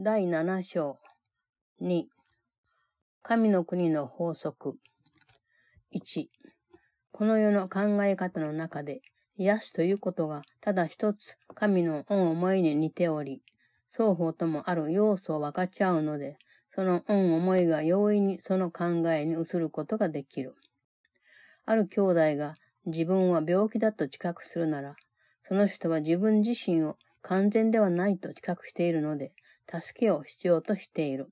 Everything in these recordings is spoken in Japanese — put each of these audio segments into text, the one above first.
第7章2神の国の法則。1この世の考え方の中で癒しということがただ一つ神の恩思いに似ており双方ともある要素を分かちゃうのでその恩思いが容易にその考えに移ることができる。ある兄弟が自分は病気だと知覚するなら、その人は自分自身を完全ではないと知覚しているので、助けを必要としている。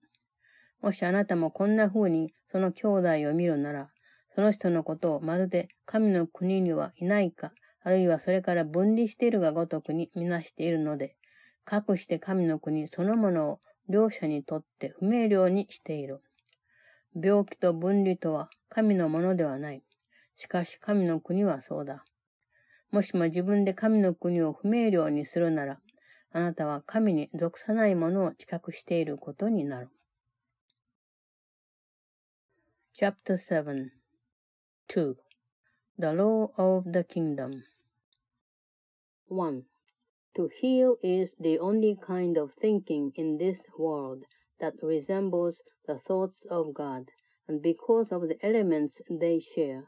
もしあなたもこんな風にその兄弟を見るなら、その人のことをまるで神の国にはいないか、あるいはそれから分離しているがごとくにみなしているので、かくして神の国そのものを両者にとって不明瞭にしている。病気と分離とは神のものではない。しかし神の国はそうだ。もしも自分で神の国を不明瞭にするなら、あなたは神に属さないものを知覚していることになる。Chapter 7 2. The Law of the Kingdom 1. To heal is the only kind of thinking in this world that resembles the thoughts of God, and because of the elements they share,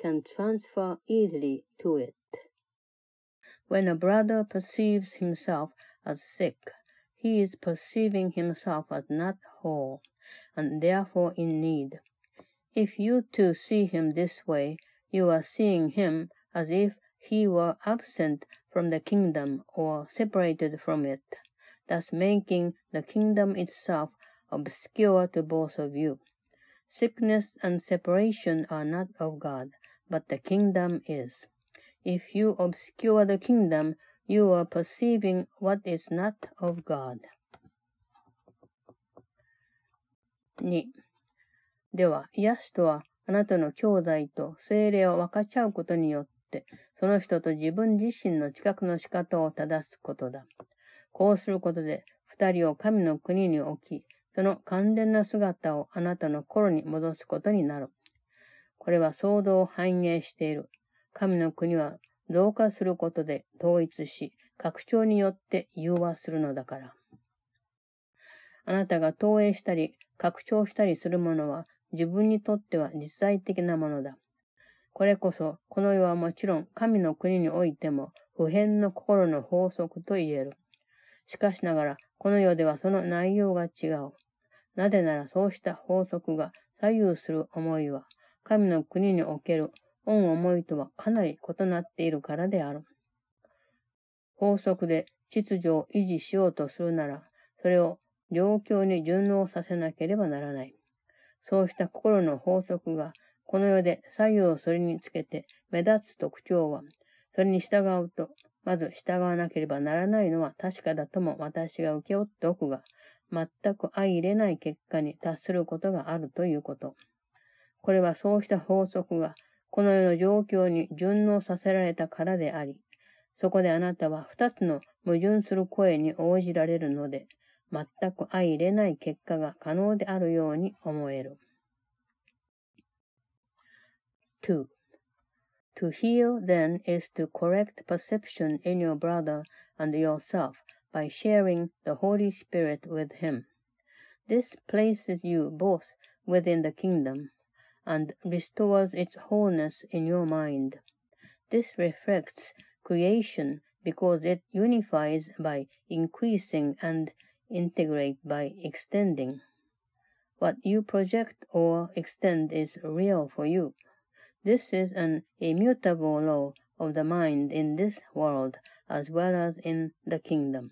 can transfer easily to it. When a brother perceives himself as sick, he is perceiving himself as not whole, and therefore in need. If you too see him this way, you are seeing him as if he were absent from the kingdom or separated from it, thus making the kingdom itself obscure to both of you. Sickness and separation are not of God, but the kingdom is. If you obscure the kingdom, you are perceiving what is not of God. 2. では、癒しとは、あなたの兄弟と精霊を分かち合うことによって、その人と自分自身の知覚の仕方を正すことだ。こうすることで、二人を神の国に置き、その完全な姿をあなたの心に戻すことになる。これは騒動を反映している。神の国は増加することで統一し、拡張によって融和するのだから。あなたが投影したり、拡張したりするものは自分にとっては実在的なものだ。これこそ、この世はもちろん神の国においても普遍の心の法則と言える。しかしながら、この世ではその内容が違う。なぜならそうした法則が左右する思いは、神の国における恩思いとはかなり異なっているからである。法則で秩序を維持しようとするなら、それを状況に順応させなければならない。そうした心の法則が、この世で左右をそれにつけて目立つ特徴は、それに従うと、まず従わなければならないのは確かだとも私が受け負っておくが、全く相入れない結果に達することがあるということ。これはそうした法則がこの世の状況に順応させられたからであり、そこであなたは二つの矛盾する声に応じられるので、全く相入れない結果が可能であるように思える。2. To heal then is to correct perception in your brother and yourself by sharing the Holy Spirit with him. This places you both within the kingdom and restores its wholeness in your mind. This reflects creation because it unifies by increasing and integrates by extending. What you project or extend is real for you. This is an immutable law of the mind in this world as well as in the kingdom.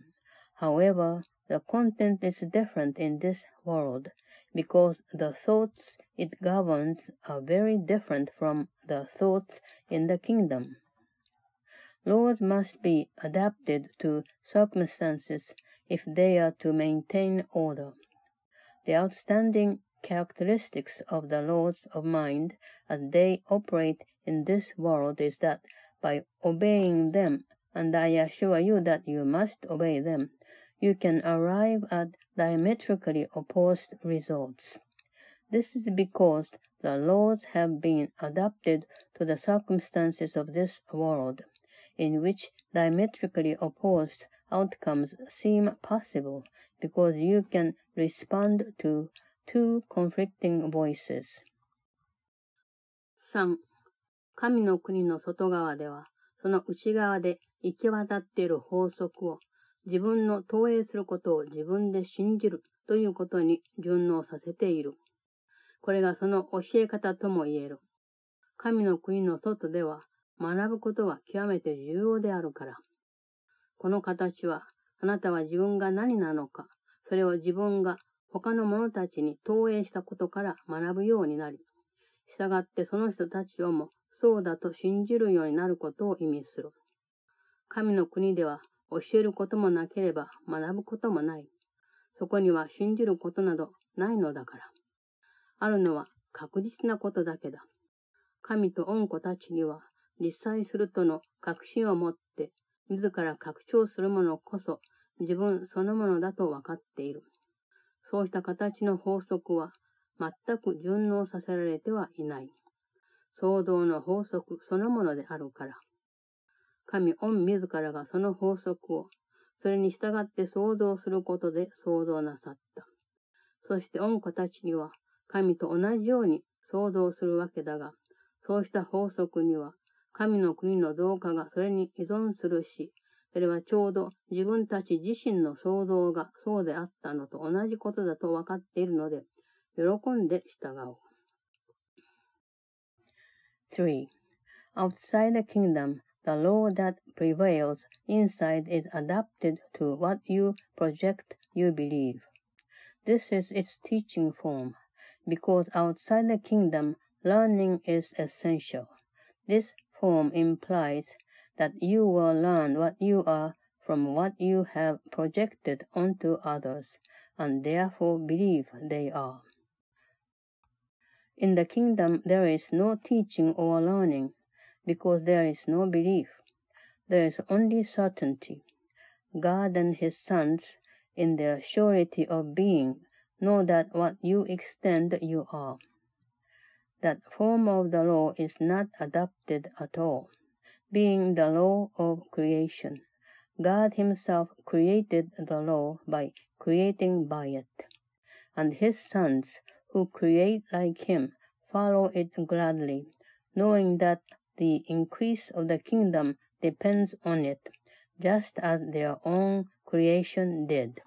However, the content is different in this world because the thoughts it governs are very different from the thoughts in the kingdom. Laws must be adapted to circumstances if they are to maintain order. The outstanding characteristics of the laws of mind as they operate in this world is that by obeying them, and I assure you that you must obey them, you can arrive at diametrically opposed results. This is because the laws have been adapted to the circumstances of this world, in which diametrically opposed outcomes seem possible because you can respond to two conflicting voices. 3. 神の国の外側では、その内側で行き渡っている法則を 自分の投影することを自分で信じるということに順応させている。これがその教え方とも言える。神の国の外では学ぶことは極めて重要であるから。この形は、あなたは自分が何なのか、それを自分が他の者たちに投影したことから学ぶようになり、従ってその人たちをもそうだと信じるようになることを意味する。神の国では教えることもなければ学ぶこともない。そこには信じることなどないのだから。あるのは確実なことだけだ。神と恩子たちには実際するとの確信を持って自ら拡張するものこそ自分そのものだと分かっている。そうした形の法則は全く順応させられてはいない。創造の法則そのものであるから。神御自らがその法則を、それに従って創造することで創造なさった。そして御子たちには、神と同じように創造するわけだが、そうした法則には、神の国の増加がそれに依存するし、それはちょうど自分たち自身の創造がそうであったのと同じことだと分かっているので、喜んで従おう。3. Outside the kingdom, the law that prevails inside is adapted to what you project you believe. This is its teaching form, because outside the kingdom, learning is essential. This form implies that you will learn what you are from what you have projected onto others, and therefore believe they are. In the kingdom there is no teaching or learning, because there is no belief. There is only certainty. God and his sons, in their surety of being, know that what you extend you are. That form of the law is not adopted at all being the law of creation. God himself created the law by creating by it. And his sons, who create like him, follow it gladly, knowing that the increase of the kingdom depends on it, just as their own creation did.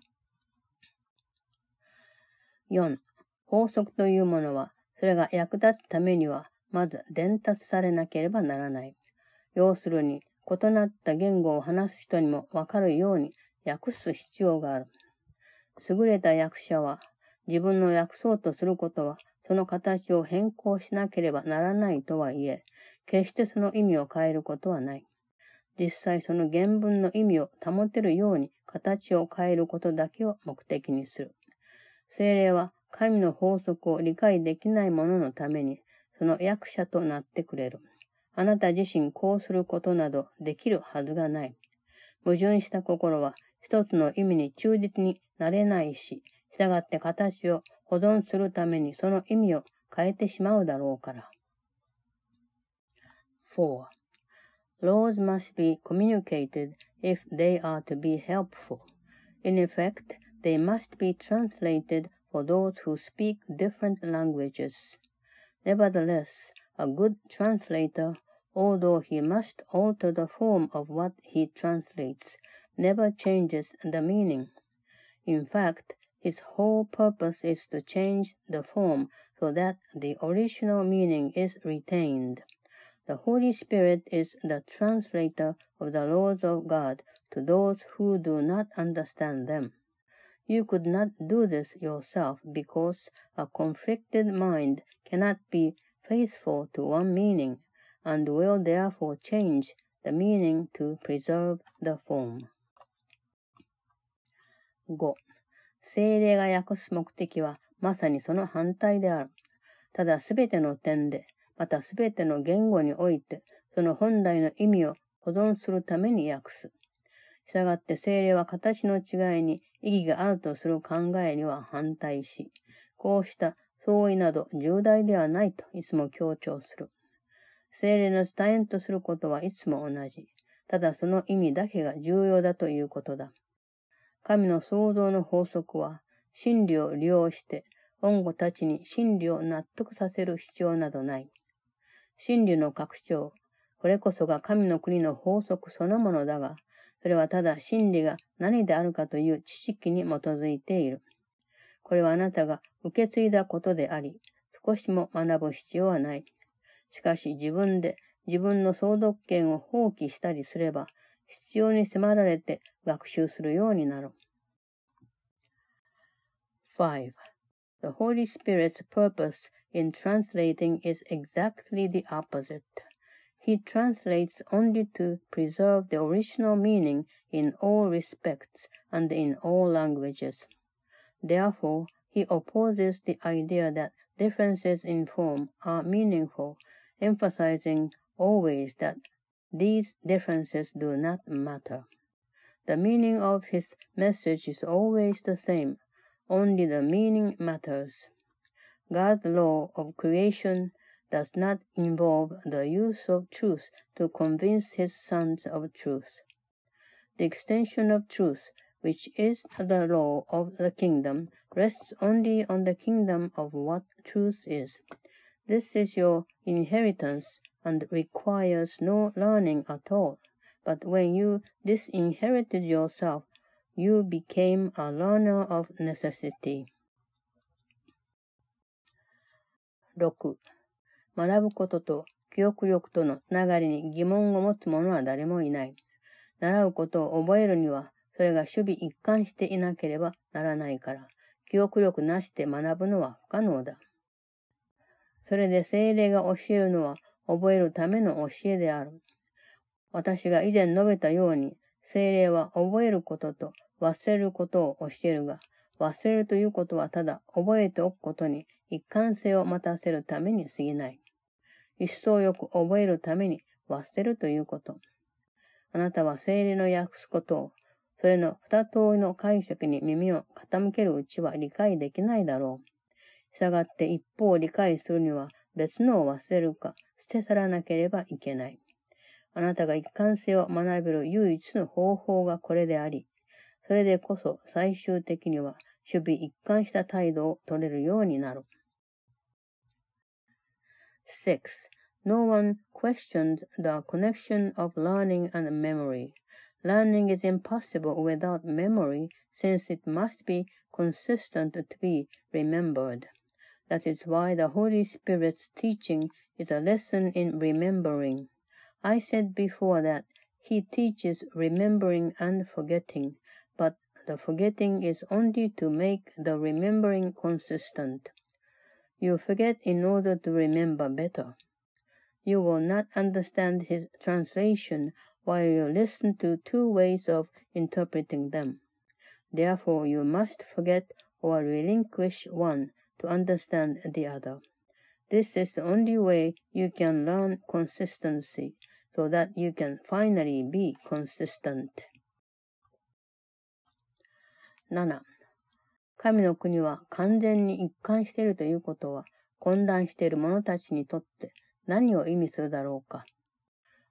4. 法則というものは、それが役立つためには、まず伝達されなければならない。要するに、異なった言語を話す人にもわかるように訳す必要がある。優れた訳者は、自分の訳そうとすることは、その形を変更しなければならないとはいえ、決してその意味を変えることはない。実際その原文の意味を保てるように形を変えることだけを目的にする。精霊は神の法則を理解できない者のために、その役者となってくれる。あなた自身こうすることなどできるはずがない。矛盾した心は一つの意味に忠実になれないし、従って形を保存するためにその意味を変えてしまうだろうから。4. Laws must be communicated if they are to be helpful. In effect, they must be translated for those who speak different languages. Nevertheless, a good translator although he must alter the form of what he translates, never changes the meaning. In fact, his whole purpose is to change the form so that the original meaning is retained. The Holy Spirit is the translator of the laws of God to those who do not understand them. You could not do this yourself because a conflicted mind cannot be faithful to one meaning and will therefore change the meaning to preserve the form. 5. 精霊が訳す目的はまさにその反対である。ただすべての点で、 またすべての言語において、その本来の意味を保存するために訳す。したがって精霊は形の違いに意義があるとする考えには反対し、こうした相違など重大ではないといつも強調する。精霊の伝えんとすることはいつも同じ。ただその意味だけが重要だということだ。神の創造の法則は、真理を利用して、恩子たちに真理を納得させる必要などない。真理の拡張、これこそが神の国の法則そのものだが、それはただ真理が何であるかという知識に基づいている。これはあなたが受け継いだことであり、少しも学ぶ必要はない。しかし自分で自分の相続権を放棄したりすれば、必要に迫られて学習するようになる。5. The Holy Spirit's purpose in translating is exactly the opposite. He translates only to preserve the original meaning in all respects and in all languages. Therefore, he opposes the idea that differences in form are meaningful, emphasizing always that these differences do not matter. The meaning of his message is always the same, only the meaning matters. God's law of creation does not involve the use of truth to convince his sons of truth. The extension of truth, which is the law of the kingdom, rests only on the kingdom of what truth is. This is your inheritance and requires no learning at all. But when you disinherited yourself, you became a learner of necessity. 6. 学ぶことと記憶力とのつながりに疑問を持つ者は誰もいない。習うことを覚えるには、それが守備一貫していなければならないから、記憶力なしで学ぶのは不可能だ。それで精霊が教えるのは覚えるための教えである。私が以前述べたように、精霊は覚えることと忘れることを教えるが、忘れるということはただ覚えておくことに一貫性を持たせるために過ぎない。一層よく覚えるために忘れるということ。あなたは精霊の訳すことを、それの二通りの解釈に耳を傾けるうちは理解できないだろう。したがって一方を理解するには別のを忘れるか、捨て去らなければいけない。あなたが一貫性を学べる唯一の方法がこれであり、それでこそ最終的には守備一貫した態度を取れるようになる。6. No one questions the connection of learning and memory. Learning is impossible without memory, since it must be consistent to be remembered. That is why the Holy Spirit's teaching is a lesson in remembering. I said before that he teaches remembering and forgetting, but the forgetting is only to make the remembering consistent. You forget in order to remember better. You will not understand his translation while you listen to two ways of interpreting them. Therefore, you must forget or relinquish one to understand the other. This is the only way you can learn consistency so that you can finally be consistent. 7. 神の国は完全に一貫しているということは混乱している者たちにとって何を意味するだろうか。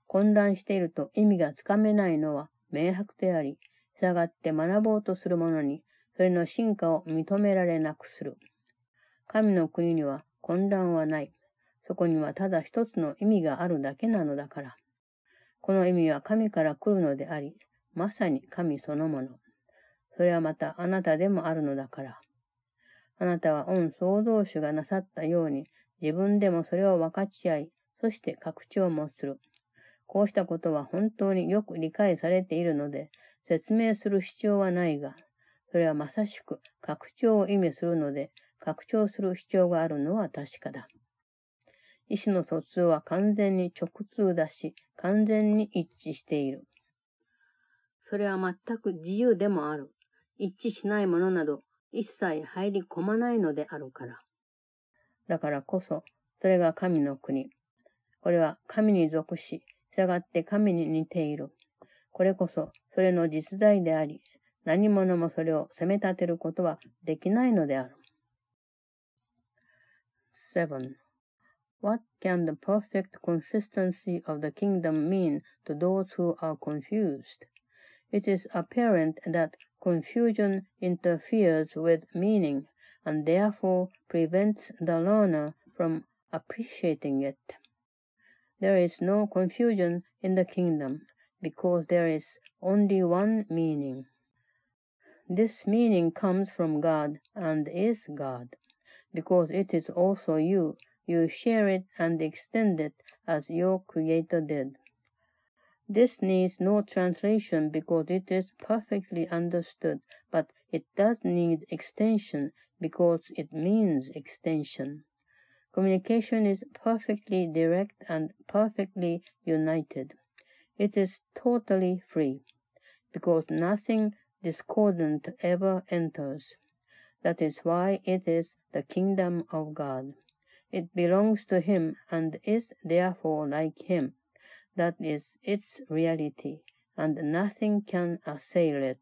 混乱していると意味がつかめないのは明白であり、従って学ぼうとする者にそれの進化を認められなくする。神の国には混乱はない。そこにはただ一つの意味があるだけなのだから。この意味は神から来るのであり、まさに神そのもの。それはまたあなたでもあるのだから。あなたは御創造主がなさったように、自分でもそれを分かち合い、そして拡張もする。こうしたことは本当によく理解されているので、説明する必要はないが、それはまさしく拡張を意味するので、拡張する必要があるのは確かだ。意思の疎通は完全に直通だし、完全に一致している。それは全く自由でもある。一致しないものなど一切入り込まないのであるから。だからこそ、それが神の国。これは神に属し、従って神に似ている。これこそ、それの実在であり、何者もそれを責め立てることはできないのである。7. What can the perfect consistency of the kingdom mean to those who are confused? It is apparent that confusion interferes with meaning and therefore prevents the learner from appreciating it. There is no confusion in the kingdom because there is only one meaning. This meaning comes from God and is God. Because it is also you, you share it and extend it as your Creator did. This needs no translation because it is perfectly understood, but it does need extension because it means extension. Communication is perfectly direct and perfectly united. It is totally free because nothing discordant ever enters. That is why it is the kingdom of God. It belongs to Him and is therefore like Him. That is its reality, and nothing can assail it.